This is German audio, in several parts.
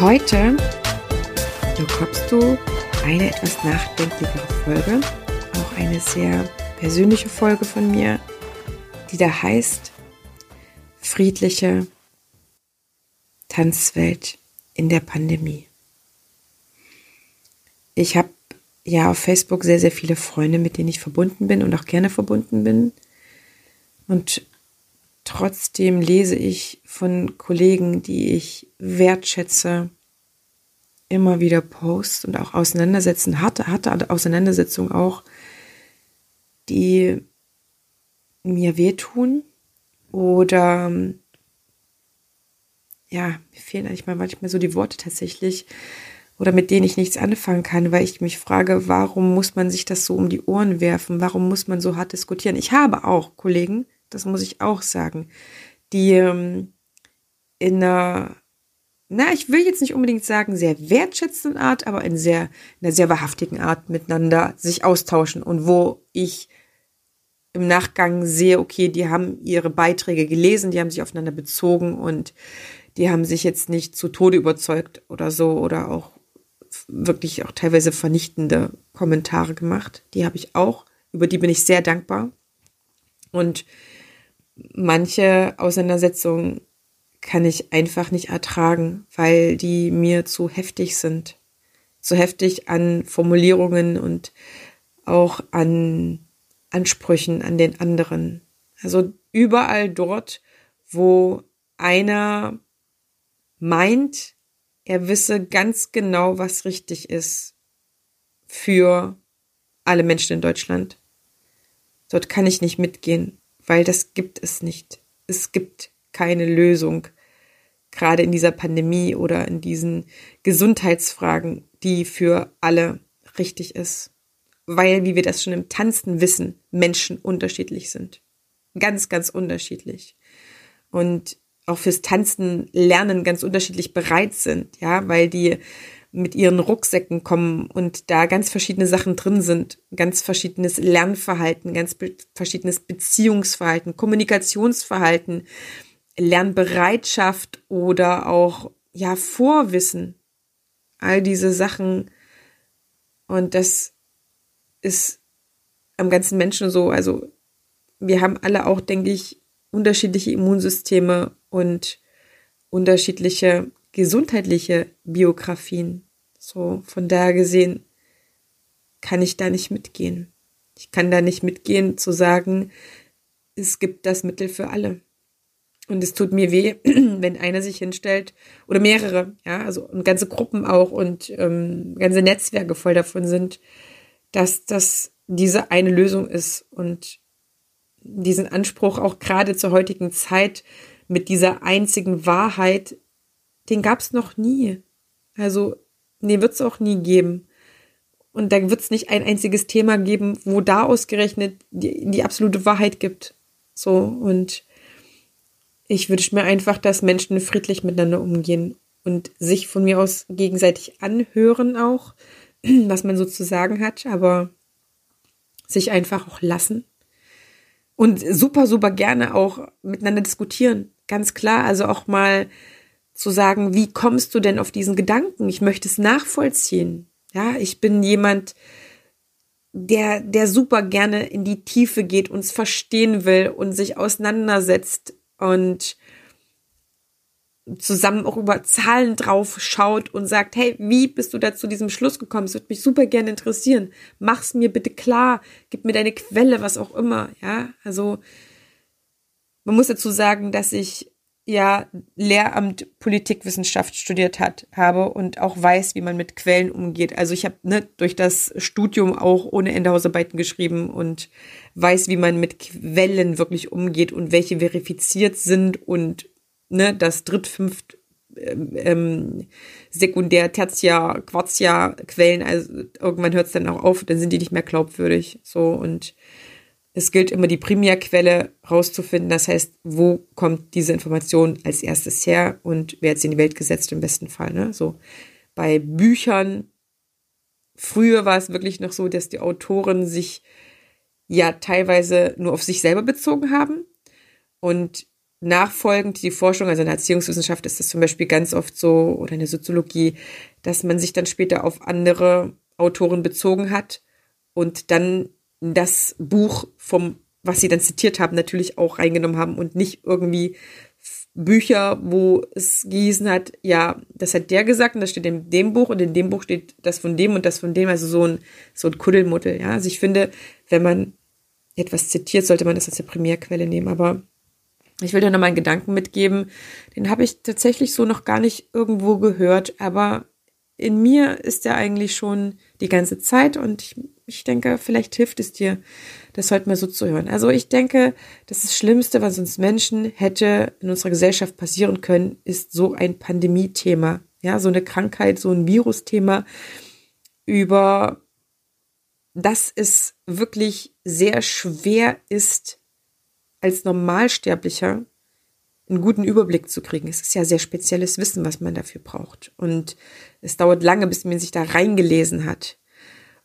Heute bekommst du eine etwas nachdenklichere Folge, auch eine sehr persönliche Folge von mir, die da heißt Friedliche Tanzwelt in der Pandemie. Ich habe ja auf Facebook sehr, sehr viele Freunde, mit denen ich verbunden bin und auch gerne verbunden bin. Und trotzdem lese ich von Kollegen, die ich wertschätze, immer wieder Posts und auch Auseinandersetzen, harte, harte Auseinandersetzungen auch, die mir wehtun oder ja, mir fehlen eigentlich manchmal so die Worte tatsächlich, oder mit denen ich nichts anfangen kann, weil ich mich frage, warum muss man sich das so um die Ohren werfen? Warum muss man so hart diskutieren? Ich habe auch Kollegen, das muss ich auch sagen, die ähm, in einer, na, ich will jetzt nicht unbedingt sagen, sehr wertschätzenden Art, aber in sehr, in einer sehr wahrhaftigen Art miteinander sich austauschen und wo ich im Nachgang sehe, okay, die haben ihre Beiträge gelesen, die haben sich aufeinander bezogen und die haben sich jetzt nicht zu Tode überzeugt oder so oder auch wirklich auch teilweise vernichtende Kommentare gemacht. Die habe ich auch, über die bin ich sehr dankbar. Und manche Auseinandersetzungen kann ich einfach nicht ertragen, weil die mir zu heftig sind. Zu heftig an Formulierungen und auch an Ansprüchen an den anderen. Also überall dort, wo einer meint, er wisse ganz genau, was richtig ist für alle Menschen in Deutschland. Dort kann ich nicht mitgehen, weil das gibt es nicht. Es gibt keine Lösung, gerade in dieser Pandemie oder in diesen Gesundheitsfragen, die für alle richtig ist. Weil, wie wir das schon im Tanzen wissen, Menschen unterschiedlich sind. Ganz, ganz unterschiedlich. Und auch fürs Tanzen lernen ganz unterschiedlich bereit sind, ja, weil die mit ihren Rucksäcken kommen und da ganz verschiedene Sachen drin sind, ganz verschiedenes Lernverhalten, ganz be verschiedenes Beziehungsverhalten, Kommunikationsverhalten, Lernbereitschaft oder auch ja Vorwissen, all diese Sachen. Und das ist am ganzen Menschen so, also wir haben alle auch, denke ich, unterschiedliche Immunsysteme und unterschiedliche gesundheitliche Biografien. So von daher gesehen kann ich da nicht mitgehen. Ich kann da nicht mitgehen zu sagen, es gibt das Mittel für alle. Und es tut mir weh, wenn einer sich hinstellt oder mehrere, ja, also und ganze Gruppen auch und ähm, ganze Netzwerke voll davon sind, dass das diese eine Lösung ist und diesen Anspruch auch gerade zur heutigen Zeit mit dieser einzigen Wahrheit, den gab es noch nie. Also, nee, wird es auch nie geben. Und da wird es nicht ein einziges Thema geben, wo da ausgerechnet die, die absolute Wahrheit gibt. So, und ich wünsche mir einfach, dass Menschen friedlich miteinander umgehen und sich von mir aus gegenseitig anhören auch, was man so zu sagen hat, aber sich einfach auch lassen und super, super gerne auch miteinander diskutieren. Ganz klar, also auch mal zu sagen, wie kommst du denn auf diesen Gedanken? Ich möchte es nachvollziehen. Ja, ich bin jemand, der, der super gerne in die Tiefe geht, uns verstehen will und sich auseinandersetzt und zusammen auch über Zahlen drauf schaut und sagt, hey, wie bist du da zu diesem Schluss gekommen? Es würde mich super gerne interessieren. Mach's mir bitte klar, gib mir deine Quelle, was auch immer, ja? Also man muss dazu sagen, dass ich ja Lehramt Politikwissenschaft studiert hat, habe und auch weiß, wie man mit Quellen umgeht. Also ich habe ne, durch das Studium auch ohne Ende Hausarbeiten geschrieben und weiß, wie man mit Quellen wirklich umgeht und welche verifiziert sind und ne, das Dritt-, Fünft-, ähm, ähm, Sekundär-, Tertiär-, Quartiär-Quellen, also irgendwann hört es dann auch auf, dann sind die nicht mehr glaubwürdig. So und es gilt immer die Primärquelle rauszufinden. Das heißt, wo kommt diese Information als erstes her und wer hat sie in die Welt gesetzt im besten Fall. Ne? So bei Büchern. Früher war es wirklich noch so, dass die Autoren sich ja teilweise nur auf sich selber bezogen haben und nachfolgend die Forschung, also in der Erziehungswissenschaft ist das zum Beispiel ganz oft so oder in der Soziologie, dass man sich dann später auf andere Autoren bezogen hat und dann das Buch vom, was sie dann zitiert haben, natürlich auch reingenommen haben und nicht irgendwie Bücher, wo es gießen hat, ja, das hat der gesagt und das steht in dem Buch und in dem Buch steht das von dem und das von dem, also so ein, so ein Kuddelmuddel, ja. Also ich finde, wenn man etwas zitiert, sollte man das als eine Primärquelle nehmen, aber ich will dir noch mal einen Gedanken mitgeben, den habe ich tatsächlich so noch gar nicht irgendwo gehört, aber in mir ist er eigentlich schon die ganze Zeit und ich ich denke, vielleicht hilft es dir, das heute mal so zu hören. Also ich denke, das, das Schlimmste, was uns Menschen hätte in unserer Gesellschaft passieren können, ist so ein Pandemie-Thema. Ja, so eine Krankheit, so ein Virus-Thema, über das es wirklich sehr schwer ist, als Normalsterblicher einen guten Überblick zu kriegen. Es ist ja sehr spezielles Wissen, was man dafür braucht. Und es dauert lange, bis man sich da reingelesen hat.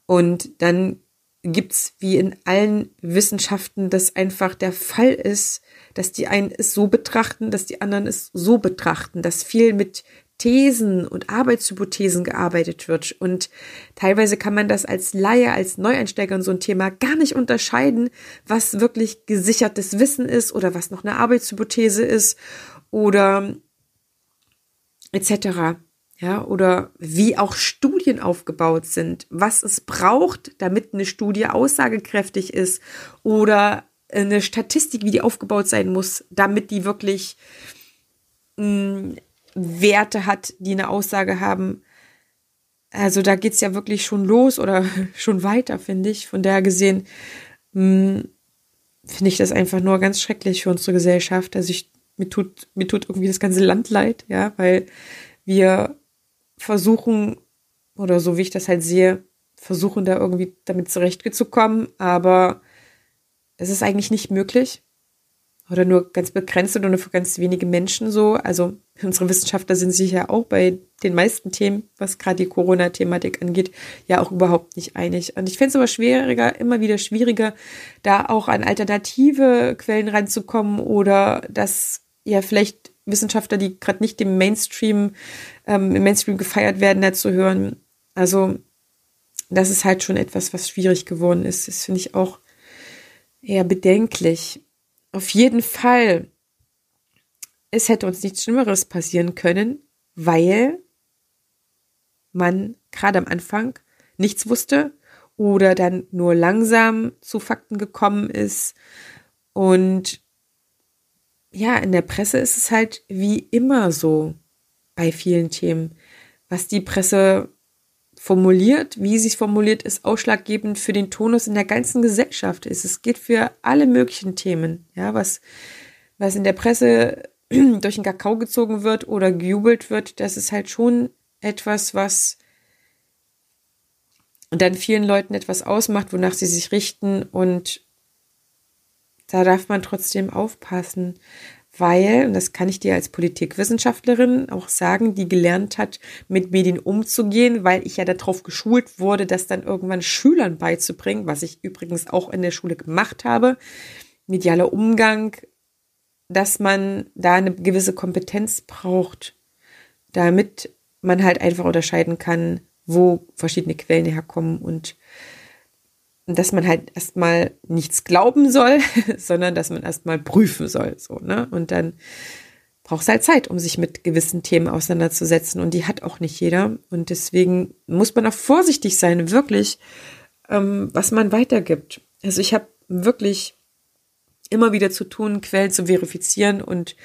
Und dann gibt's wie in allen Wissenschaften, dass einfach der Fall ist, dass die einen es so betrachten, dass die anderen es so betrachten, dass viel mit Thesen und Arbeitshypothesen gearbeitet wird. Und teilweise kann man das als Laie, als Neueinsteiger in so ein Thema gar nicht unterscheiden, was wirklich gesichertes Wissen ist oder was noch eine Arbeitshypothese ist oder etc ja, oder wie auch Studien aufgebaut sind, was es braucht, damit eine Studie aussagekräftig ist oder eine Statistik, wie die aufgebaut sein muss, damit die wirklich mh, mm, Werte hat, die eine Aussage haben. Also da geht's ja wirklich schon los oder schon weiter, finde ich. Von daher gesehen mm, finde ich das einfach nur ganz schrecklich für unsere Gesellschaft. Also ich, mir tut, mir tut irgendwie das ganze Land leid, ja, weil wir versuchen, oder so wie ich das halt sehe, versuchen da irgendwie damit zurechtzukommen, aber es ist eigentlich nicht möglich. Oder nur ganz begrenzt oder nur für ganz wenige Menschen so. Also unsere Wissenschaftler sind sich ja auch bei den meisten Themen, was gerade die Corona-Thematik angeht, ja auch überhaupt nicht einig. Und ich finde es aber schwieriger, immer wieder schwieriger, da auch an alternative Quellen ranzukommen oder das ja vielleicht Wissenschaftler, die gerade nicht dem Mainstream, ähm, im Mainstream gefeiert werden, da zu hören. Also das ist halt schon etwas, was schwierig geworden ist. Das finde ich auch eher bedenklich. Auf jeden Fall, es hätte uns nichts Schlimmeres passieren können, weil man gerade am Anfang nichts wusste oder dann nur langsam zu Fakten gekommen ist und ja, in der Presse ist es halt wie immer so bei vielen Themen. Was die Presse formuliert, wie sie es formuliert, ist ausschlaggebend für den Tonus in der ganzen Gesellschaft. Es geht für alle möglichen Themen. Ja, was, was in der Presse durch den Kakao gezogen wird oder gejubelt wird, das ist halt schon etwas, was dann vielen Leuten etwas ausmacht, wonach sie sich richten und da darf man trotzdem aufpassen, weil, und das kann ich dir als Politikwissenschaftlerin auch sagen, die gelernt hat, mit Medien umzugehen, weil ich ja darauf geschult wurde, das dann irgendwann Schülern beizubringen, was ich übrigens auch in der Schule gemacht habe. Medialer Umgang, dass man da eine gewisse Kompetenz braucht, damit man halt einfach unterscheiden kann, wo verschiedene Quellen herkommen und dass man halt erstmal nichts glauben soll, sondern dass man erstmal prüfen soll, so, ne? Und dann braucht es halt Zeit, um sich mit gewissen Themen auseinanderzusetzen und die hat auch nicht jeder und deswegen muss man auch vorsichtig sein, wirklich, ähm, was man weitergibt. Also ich habe wirklich immer wieder zu tun, Quellen zu verifizieren und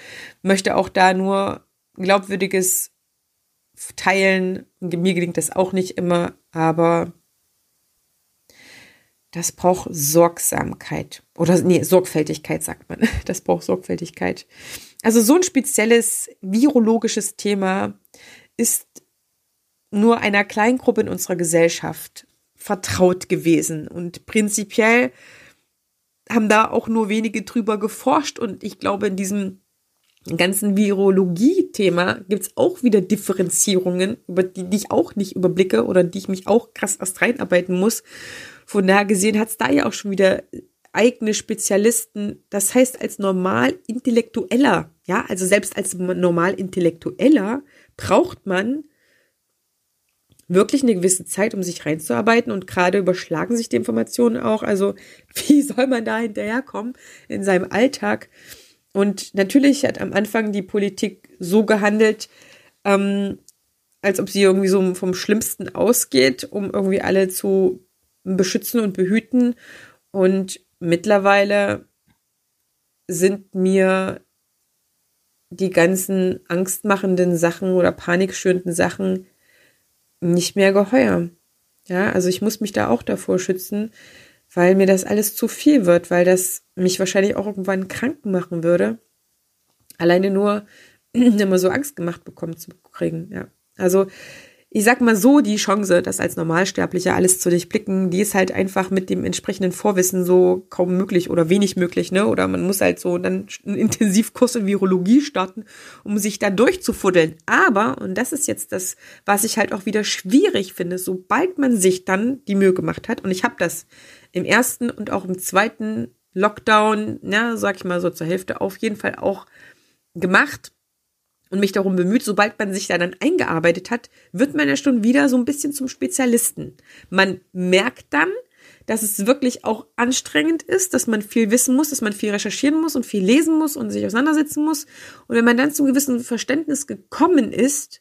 möchte auch da nur glaubwürdiges teilen. Mir gelingt das auch nicht immer, aber das braucht Sorgsamkeit oder nee, Sorgfältigkeit sagt man. Das braucht Sorgfältigkeit. Also so ein spezielles virologisches Thema ist nur einer kleinen Gruppe in unserer Gesellschaft vertraut gewesen und prinzipiell haben da auch nur wenige drüber geforscht und ich glaube in diesem ganzen Virologie-Thema gibt's auch wieder Differenzierungen, über die, die ich auch nicht überblicke oder die ich mich auch krass erst reinarbeiten muss. Von daher gesehen hat's da ja auch schon wieder eigene Spezialisten. Das heißt, als normal Intellektueller, ja, also selbst als normal Intellektueller braucht man wirklich eine gewisse Zeit, um sich reinzuarbeiten und gerade überschlagen sich die Informationen auch. Also wie soll man da hinterherkommen in seinem Alltag? Und natürlich hat am Anfang die Politik so gehandelt, ähm, als ob sie irgendwie so vom Schlimmsten ausgeht, um irgendwie alle zu beschützen und behüten. Und mittlerweile sind mir die ganzen angstmachenden Sachen oder panikschürenden Sachen nicht mehr geheuer. Ja, also ich muss mich da auch davor schützen, weil mir das alles zu viel wird, weil das mich wahrscheinlich auch irgendwann krank machen würde. Alleine nur immer so Angst gemacht bekommen zu kriegen, ja. Also ich sag mal so, die Chance, das als Normalsterblicher alles zu durchblicken, die ist halt einfach mit dem entsprechenden Vorwissen so kaum möglich oder wenig möglich, ne? Oder man muss halt so dann einen Intensivkurs in Virologie starten, um sich da durchzufuddeln. Aber, und das ist jetzt das, was ich halt auch wieder schwierig finde, sobald man sich dann die Mühe gemacht hat, und ich habe das im ersten und auch im zweiten Lockdown, ja, sag ich mal so zur Hälfte auf jeden Fall auch gemacht, und mich darum bemüht, sobald man sich da dann eingearbeitet hat, wird man ja schon wieder so ein bisschen zum Spezialisten. Man merkt dann, dass es wirklich auch anstrengend ist, dass man viel wissen muss, dass man viel recherchieren muss und viel lesen muss und sich auseinandersetzen muss. Und wenn man dann zum gewissen Verständnis gekommen ist,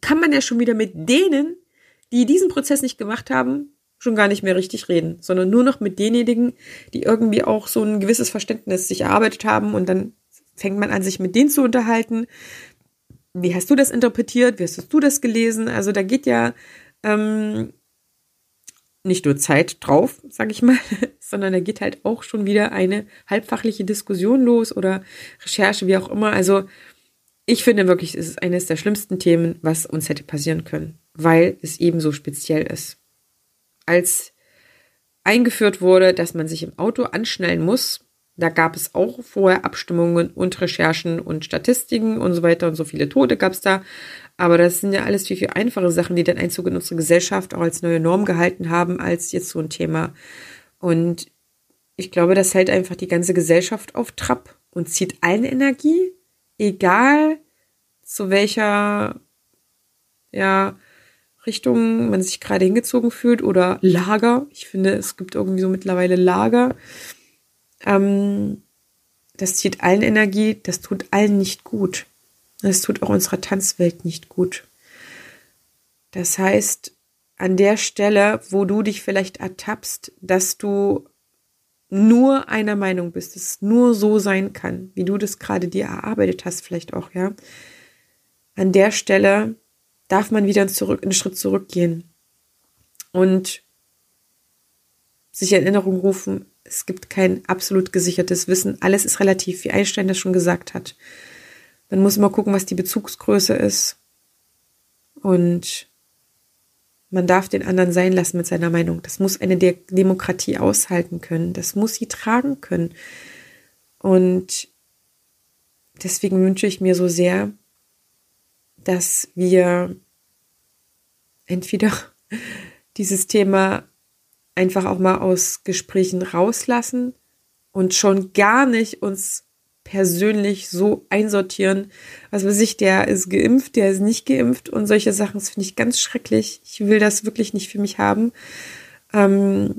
kann man ja schon wieder mit denen, die diesen Prozess nicht gemacht haben, schon gar nicht mehr richtig reden, sondern nur noch mit denjenigen, die irgendwie auch so ein gewisses Verständnis sich erarbeitet haben und dann fängt man an, sich mit denen zu unterhalten. Wie hast du das interpretiert? Wie hast du das gelesen? Also da geht ja ähm, nicht nur Zeit drauf, sag ich mal, sondern da geht halt auch schon wieder eine halbfachliche Diskussion los oder Recherche, wie auch immer. Also ich finde wirklich, es ist eines der schlimmsten Themen, was uns hätte passieren können, weil es eben so speziell ist. Als eingeführt wurde, dass man sich im Auto anschnallen muss, da gab es auch vorher Abstimmungen und Recherchen und Statistiken und so weiter und so viele Tote gab es da. Aber das sind ja alles viel, viel einfache Sachen, die den Einzug in unsere Gesellschaft auch als neue Norm gehalten haben, als jetzt so ein Thema. Und ich glaube, das hält einfach die ganze Gesellschaft auf Trab und zieht allen Energie, egal zu welcher, ja, Richtung man sich gerade hingezogen fühlt oder Lager. Ich finde, es gibt irgendwie so mittlerweile Lager ähm, das zieht allen Energie, das tut allen nicht gut. Das tut auch unserer Tanzwelt nicht gut. Das heißt, an der Stelle, wo du dich vielleicht ertappst, dass du nur einer Meinung bist, dass es nur so sein kann, wie du das gerade dir erarbeitet hast, vielleicht auch, ja. An der Stelle darf man wieder zurück, einen Schritt zurückgehen und sich in Erinnerung rufen, es gibt kein absolut gesichertes Wissen. Alles ist relativ, wie Einstein das schon gesagt hat. Man muss immer gucken, was die Bezugsgröße ist. Und man darf den anderen sein lassen mit seiner Meinung. Das muss eine De Demokratie aushalten können. Das muss sie tragen können. Und deswegen wünsche ich mir so sehr, dass wir entweder dieses Thema einfach auch mal aus Gesprächen rauslassen und schon gar nicht uns persönlich so einsortieren. Was weiß ich, der ist geimpft, der ist nicht geimpft und solche Sachen, das finde ich ganz schrecklich. Ich will das wirklich nicht für mich haben. Ähm,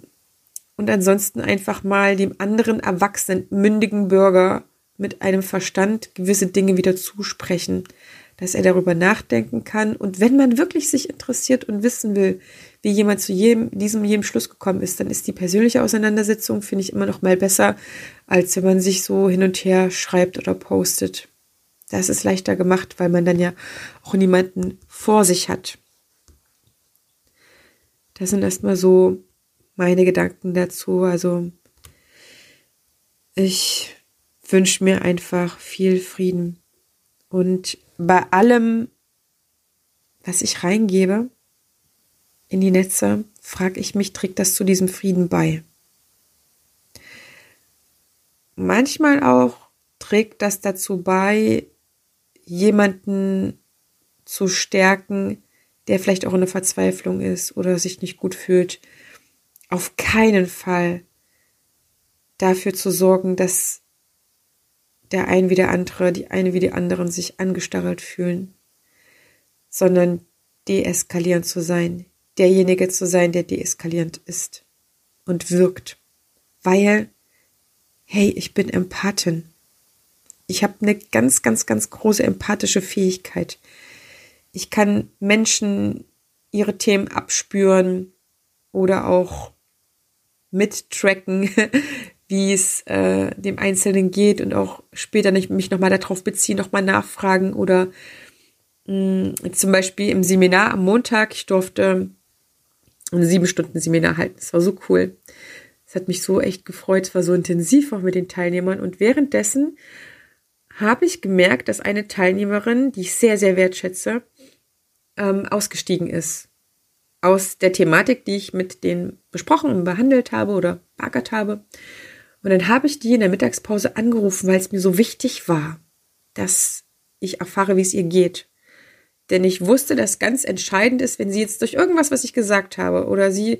und ansonsten einfach mal dem anderen erwachsenen, mündigen Bürger mit einem Verstand gewisse Dinge wieder zusprechen. Dass er darüber nachdenken kann. Und wenn man wirklich sich interessiert und wissen will, wie jemand zu jedem, diesem jedem Schluss gekommen ist, dann ist die persönliche Auseinandersetzung, finde ich, immer noch mal besser, als wenn man sich so hin und her schreibt oder postet. Das ist leichter gemacht, weil man dann ja auch niemanden vor sich hat. Das sind erstmal so meine Gedanken dazu. Also ich wünsche mir einfach viel Frieden. Und bei allem, was ich reingebe in die Netze, frage ich mich, trägt das zu diesem Frieden bei? Manchmal auch trägt das dazu bei, jemanden zu stärken, der vielleicht auch in der Verzweiflung ist oder sich nicht gut fühlt, auf keinen Fall dafür zu sorgen, dass der ein wie der andere, die eine wie die anderen sich angestarrt fühlen, sondern deeskalierend zu sein, derjenige zu sein, der deeskalierend ist und wirkt. Weil, hey, ich bin Empathin. Ich habe eine ganz, ganz, ganz große empathische Fähigkeit. Ich kann Menschen ihre Themen abspüren oder auch mittracken, wie es äh, dem Einzelnen geht und auch später nicht mich nochmal darauf beziehen, nochmal nachfragen oder mh, mm, zum Beispiel im Seminar am Montag, ich durfte ein sieben Stunden Seminar halten. Das war so cool. Es hat mich so echt gefreut. Es war so intensiv auch mit den Teilnehmern. Und währenddessen habe ich gemerkt, dass eine Teilnehmerin, die ich sehr, sehr wertschätze, ähm, ausgestiegen ist. Aus der Thematik, die ich mit denen besprochen und behandelt habe oder beackert habe. Und dann habe ich die in der Mittagspause angerufen, weil es mir so wichtig war, dass ich erfahre, wie es ihr geht. Denn ich wusste, dass ganz entscheidend ist, wenn sie jetzt durch irgendwas, was ich gesagt habe, oder sie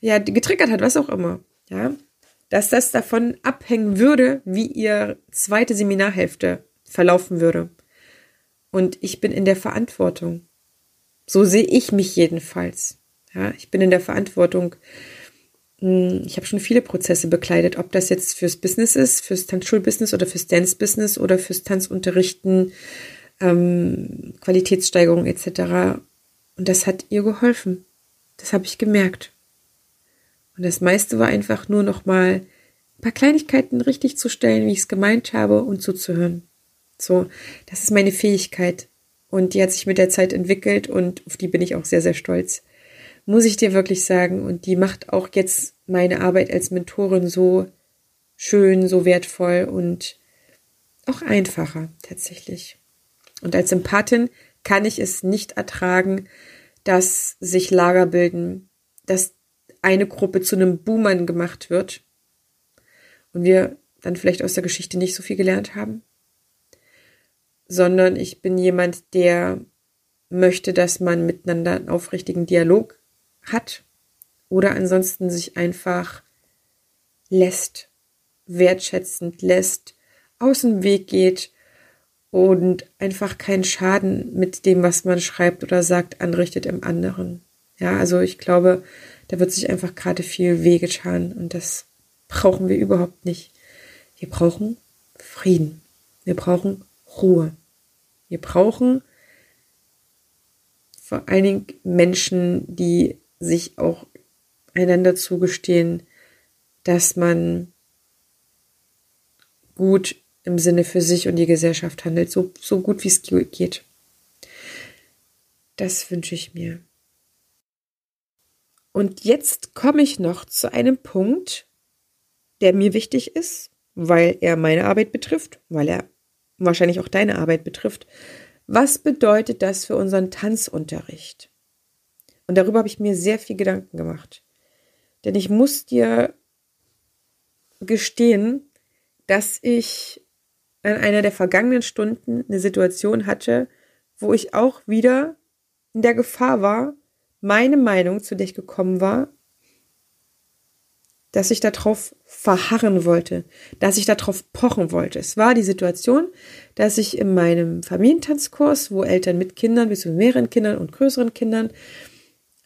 ja getriggert hat, was auch immer, ja, dass das davon abhängen würde, wie ihr zweite Seminarhälfte verlaufen würde. Und ich bin in der Verantwortung. So sehe ich mich jedenfalls. Ja, ich bin in der Verantwortung. Hm, ich habe schon viele Prozesse bekleidet, ob das jetzt fürs Business ist, fürs Tanzschulbusiness oder fürs Dance-Business oder fürs Tanzunterrichten, ähm, Qualitätssteigerung etc. Und das hat ihr geholfen. Das habe ich gemerkt. Und das meiste war einfach nur noch mal ein paar Kleinigkeiten richtig zu stellen, wie ich es gemeint habe und zuzuhören. So, das ist meine Fähigkeit. Und die hat sich mit der Zeit entwickelt und auf die bin ich auch sehr, sehr stolz. Muss ich dir wirklich sagen. Und die macht auch jetzt meine Arbeit als Mentorin so schön, so wertvoll und auch einfacher tatsächlich. Und als Empathin kann ich es nicht ertragen, dass sich Lager bilden, dass eine Gruppe zu einem Boomern gemacht wird und wir dann vielleicht aus der Geschichte nicht so viel gelernt haben sondern ich bin jemand, der möchte, dass man miteinander einen aufrichtigen Dialog hat oder ansonsten sich einfach lässt, wertschätzend lässt, aus dem Weg geht und einfach keinen Schaden mit dem, was man schreibt oder sagt, anrichtet im anderen. Ja, also ich glaube, da wird sich einfach gerade viel wehgetan und das brauchen wir überhaupt nicht. Wir brauchen Frieden. Wir brauchen Ruhe. Wir brauchen vor allen Dingen Menschen, die sich auch einander zugestehen, dass man gut im Sinne für sich und die Gesellschaft handelt, so, so gut wie es geht. Das wünsche ich mir. Und jetzt komme ich noch zu einem Punkt, der mir wichtig ist, weil er meine Arbeit betrifft, weil er wahrscheinlich auch deine Arbeit betrifft. Was bedeutet das für unseren Tanzunterricht? Und darüber habe ich mir sehr viel Gedanken gemacht. Denn ich muss dir gestehen, dass ich an einer der vergangenen Stunden eine Situation hatte, wo ich auch wieder in der Gefahr war, meine Meinung, zu der ich gekommen war, dass ich darauf verharren wollte, dass ich darauf pochen wollte. Es war die Situation, dass ich in meinem Familientanzkurs, wo Eltern mit Kindern, bis zu mehreren Kindern und größeren Kindern,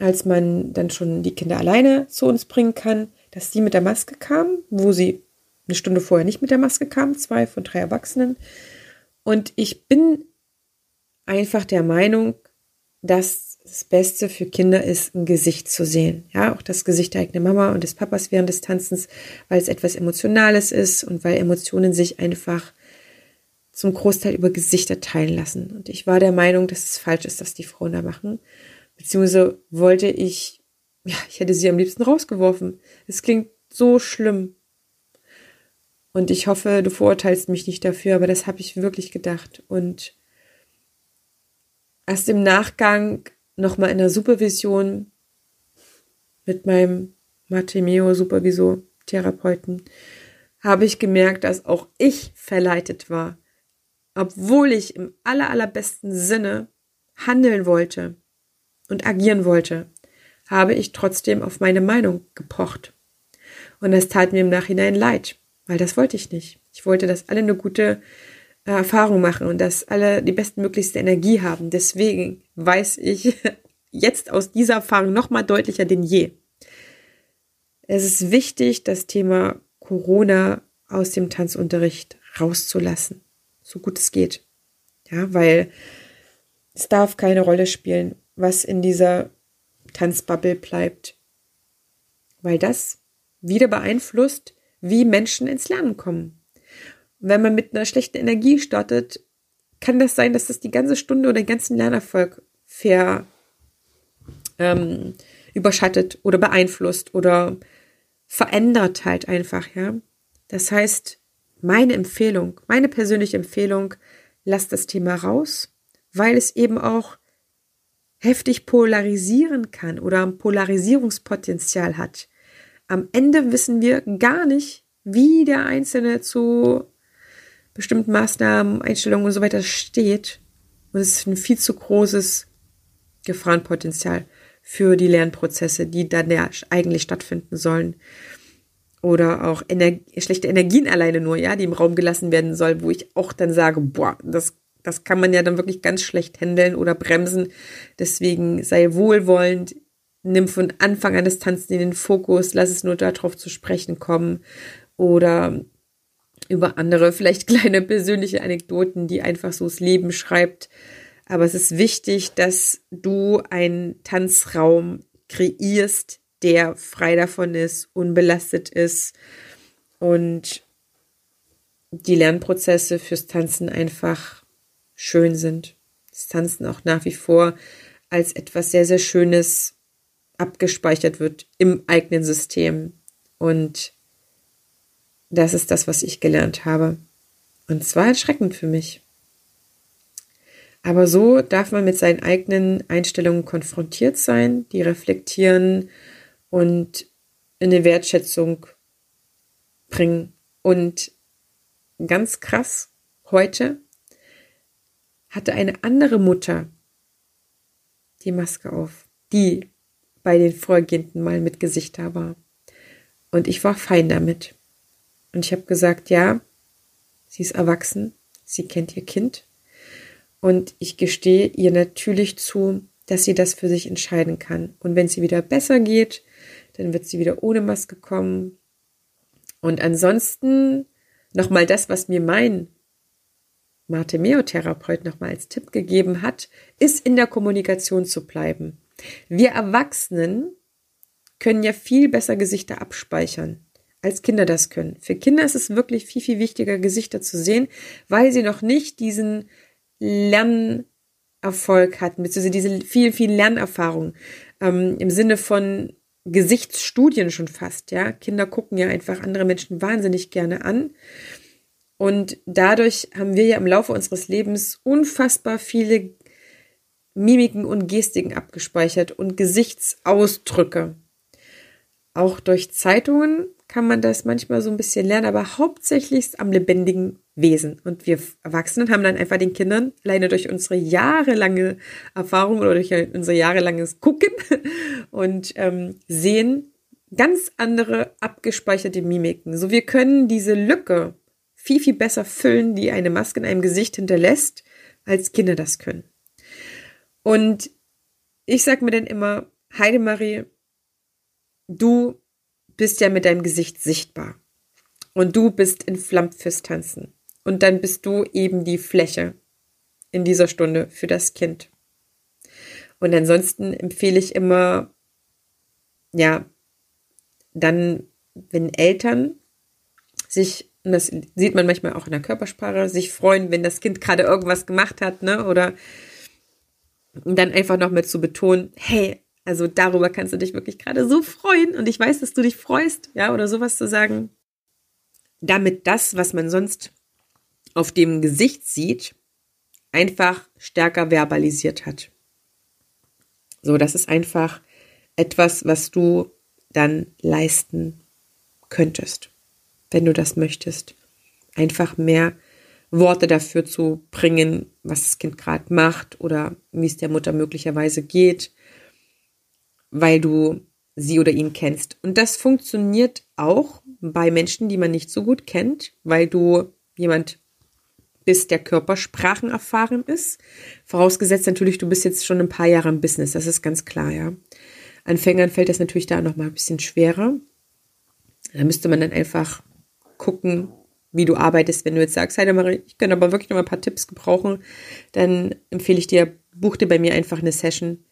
als man dann schon die Kinder alleine zu uns bringen kann, dass die mit der Maske kamen, wo sie eine Stunde vorher nicht mit der Maske kamen, zwei von drei Erwachsenen. Und ich bin einfach der Meinung, dass das Beste für Kinder ist, ein Gesicht zu sehen. Ja, auch das Gesicht der eigenen Mama und des Papas während des Tanzens, weil es etwas Emotionales ist und weil Emotionen sich einfach zum Großteil über Gesichter teilen lassen. Und ich war der Meinung, dass es falsch ist, dass die Frauen da machen. Beziehungsweise wollte ich, ja, ich hätte sie am liebsten rausgeworfen. Es klingt so schlimm. Und ich hoffe, du verurteilst mich nicht dafür, aber das habe ich wirklich gedacht. Und erst im Nachgang nochmal in der Supervision mit meinem Matemeo Supervisor Therapeuten habe ich gemerkt, dass auch ich verleitet war, obwohl ich im aller, allerbesten Sinne handeln wollte und agieren wollte, habe ich trotzdem auf meine Meinung gepocht. Und das tat mir im Nachhinein leid, weil das wollte ich nicht. Ich wollte, dass alle eine gute äh, Erfahrung machen und dass alle die bestmöglichste Energie haben. Deswegen weiß ich jetzt aus dieser Erfahrung noch mal deutlicher denn je. Es ist wichtig, das Thema Corona aus dem Tanzunterricht rauszulassen so gut es geht. Ja, weil es darf keine Rolle spielen, was in dieser Tanzbubble bleibt. Weil das wieder beeinflusst, wie Menschen ins Lernen kommen. Wenn man mit einer schlechten Energie startet, kann das sein, dass das die ganze Stunde oder den ganzen Lernerfolg ver ähm, überschattet oder beeinflusst oder verändert halt einfach, ja. Das heißt, meine Empfehlung, meine persönliche Empfehlung, lass das Thema raus, weil es eben auch heftig polarisieren kann oder ein Polarisierungspotenzial hat. Am Ende wissen wir gar nicht, wie der Einzelne zu bestimmten Maßnahmen, Einstellungen und so weiter steht. Und es ist ein viel zu großes Gefahrenpotenzial für die Lernprozesse, die dann ja eigentlich stattfinden sollen oder auch Ener schlechte Energien alleine nur, ja, die im Raum gelassen werden soll, wo ich auch dann sage, boah, das, das kann man ja dann wirklich ganz schlecht handeln oder bremsen. Deswegen sei wohlwollend, nimm von Anfang an das Tanzen in den Fokus, lass es nur darauf zu sprechen kommen oder über andere, vielleicht kleine persönliche Anekdoten, die einfach so das Leben schreibt. Aber es ist wichtig, dass du einen Tanzraum kreierst, der frei davon ist, unbelastet ist und die Lernprozesse fürs Tanzen einfach schön sind. Das Tanzen auch nach wie vor als etwas sehr, sehr Schönes abgespeichert wird im eigenen System. Und das ist das, was ich gelernt habe. Und zwar erschreckend für mich. Aber so darf man mit seinen eigenen Einstellungen konfrontiert sein, die reflektieren und in eine Wertschätzung bringen. Und ganz krass, heute hatte eine andere Mutter die Maske auf, die bei den vorgehenden Mal mit Gesicht da war. Und ich war fein damit. Und ich habe gesagt, ja, sie ist erwachsen, sie kennt ihr Kind. Und ich gestehe ihr natürlich zu, dass sie das für sich entscheiden kann. Und wenn sie wieder besser geht, dann wird sie wieder ohne Maske kommen. Und ansonsten nochmal das, was mir mein Martemeo-Therapeut nochmal als Tipp gegeben hat, ist in der Kommunikation zu bleiben. Wir Erwachsenen können ja viel besser Gesichter abspeichern, als Kinder das können. Für Kinder ist es wirklich viel, viel wichtiger, Gesichter zu sehen, weil sie noch nicht diesen Lernerfolg hatten, beziehungsweise diese viel, viel Lernerfahrung ähm, im Sinne von Gesichtsstudien schon fast, ja. Kinder gucken ja einfach andere Menschen wahnsinnig gerne an. Und dadurch haben wir ja im Laufe unseres Lebens unfassbar viele Mimiken und Gestiken abgespeichert und Gesichtsausdrücke. Auch durch Zeitungen kann man das manchmal so ein bisschen lernen, aber hauptsächlich am lebendigen Wesen. Und wir Erwachsenen haben dann einfach den Kindern alleine durch unsere jahrelange Erfahrung oder durch unser jahrelanges Gucken und ähm, Sehen ganz andere abgespeicherte Mimiken. So wir können diese Lücke viel, viel besser füllen, die eine Maske in einem Gesicht hinterlässt, als Kinder das können. Und ich sag mir dann immer, Heidemarie, du bist ja mit deinem Gesicht sichtbar. Und du bist entflammt fürs Tanzen. Und dann bist du eben die Fläche. in dieser Stunde für das Kind. Und ansonsten empfehle ich immer, ja, dann, wenn Eltern sich, und das sieht man manchmal auch in der Körpersprache, sich freuen, wenn das Kind gerade irgendwas gemacht hat, ne, oder dann einfach noch mit zu betonen, hey, also darüber kannst du dich wirklich gerade so freuen und ich weiß, dass du dich freust, ja, oder sowas zu sagen. Damit das, was man sonst auf dem Gesicht sieht, einfach stärker verbalisiert hat. So, das ist einfach etwas, was du dann leisten könntest, wenn du das möchtest. Einfach mehr Worte dafür zu bringen, was das Kind gerade macht oder wie es der Mutter möglicherweise geht, weil du sie oder ihn kennst. Und das funktioniert auch bei Menschen, die man nicht so gut kennt, weil du jemand bist, der Körpersprachen erfahren ist. Vorausgesetzt natürlich, du bist jetzt schon ein paar Jahre im Business, das ist ganz klar, ja. Anfängern fällt das natürlich da noch mal ein bisschen schwerer. Da müsste man dann einfach gucken, wie du arbeitest. Wenn du jetzt sagst, hey, Marie, ich kann aber wirklich noch ein paar Tipps gebrauchen, dann empfehle ich dir, buch dir bei mir einfach eine Session.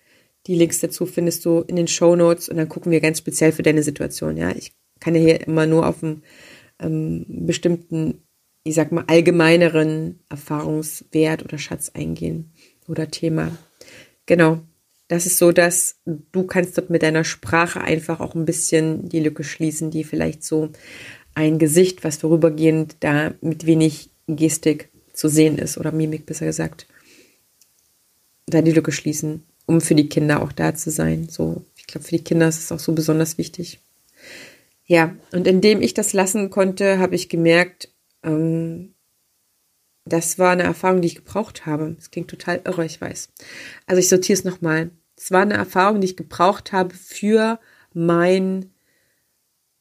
Die Links dazu findest du in den Show Notes und dann gucken wir ganz speziell für deine Situation. Ja, ich kann ja hier immer nur auf einen ähm, bestimmten, ich sag mal, allgemeineren Erfahrungswert oder Schatz eingehen oder Thema. Genau. Das ist so, dass du kannst dort mit deiner Sprache einfach auch ein bisschen die Lücke schließen, die vielleicht so ein Gesicht, was vorübergehend da mit wenig Gestik zu sehen ist oder Mimik besser gesagt, da die Lücke schließen, um für die Kinder auch da zu sein. So, ich glaube, für die Kinder ist es auch so besonders wichtig. Ja, und indem ich das lassen konnte, habe ich gemerkt, ähm, das war eine Erfahrung, die ich gebraucht habe. Das klingt total irre, ich weiß. Also ich sortiere es nochmal. Es war eine Erfahrung, die ich gebraucht habe für mein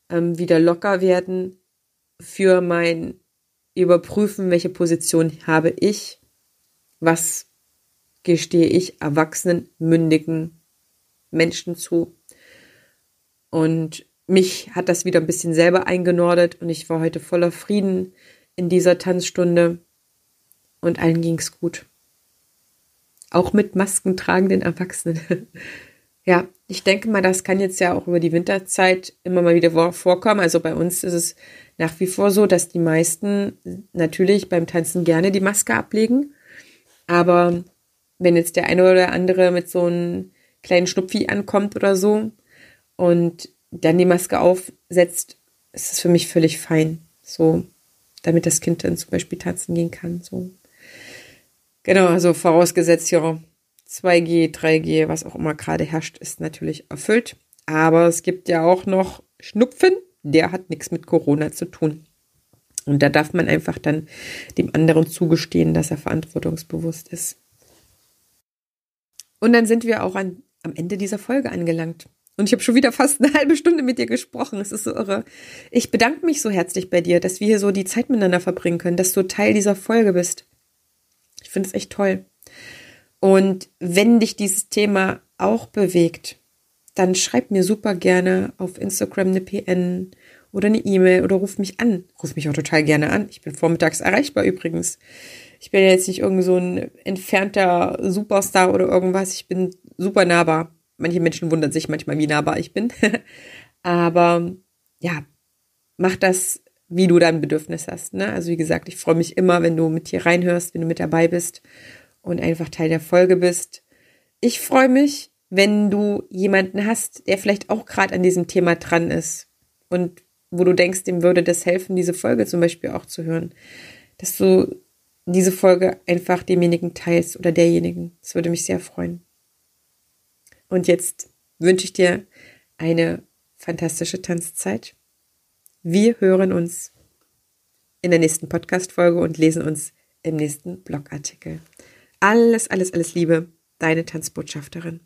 ähm, wieder locker werden, für mein Überprüfen, welche Position habe ich, was gestehe ich erwachsenen, mündigen Menschen zu. Und mich hat das wieder ein bisschen selber eingenordet und ich war heute voller Frieden in dieser Tanzstunde und allen ging's gut. Auch mit Masken tragenden Erwachsenen. Ja, ich denke mal, das kann jetzt ja auch über die Winterzeit immer mal wieder vorkommen. Also bei uns ist es nach wie vor so, dass die meisten natürlich beim Tanzen gerne die Maske ablegen. Aber wenn jetzt der eine oder andere mit so einem kleinen Schnupfi ankommt oder so und dann die Maske aufsetzt, ist es für mich völlig fein. So, damit das Kind dann zum Beispiel tanzen gehen kann. So. Genau, also vorausgesetzt, ja, 2G, 3G, was auch immer gerade herrscht, ist natürlich erfüllt. Aber es gibt ja auch noch Schnupfen, der hat nichts mit Corona zu tun. Und da darf man einfach dann dem anderen zugestehen, dass er verantwortungsbewusst ist. Und dann sind wir auch an, am Ende dieser Folge angelangt. Und ich habe schon wieder fast eine halbe Stunde mit dir gesprochen. Es ist so irre. Ich bedanke mich so herzlich bei dir, dass wir hier so die Zeit miteinander verbringen können, dass du Teil dieser Folge bist. Ich finde es echt toll. Und wenn dich dieses Thema auch bewegt, dann schreib mir super gerne auf Instagram eine PN oder eine E-Mail oder ruf mich an. Ruf mich auch total gerne an. Ich bin vormittags erreichbar übrigens. Ich bin jetzt nicht irgend so ein entfernter Superstar oder irgendwas. Ich bin super nahbar. Manche Menschen wundern sich manchmal, wie nahbar ich bin. Aber ja, mach das, wie du dein Bedürfnis hast. Ne? Also wie gesagt, ich freue mich immer, wenn du mit hier reinhörst, wenn du mit dabei bist und einfach Teil der Folge bist. Ich freue mich, wenn du jemanden hast, der vielleicht auch gerade an diesem Thema dran ist und wo du denkst, dem würde das helfen, diese Folge zum Beispiel auch zu hören, dass du diese Folge einfach demjenigen teilst oder derjenigen. Das würde mich sehr freuen. Und jetzt wünsche ich dir eine fantastische Tanzzeit. Wir hören uns in der nächsten Podcast-Folge und lesen uns im nächsten Blogartikel. Alles, alles, alles Liebe, deine Tanzbotschafterin.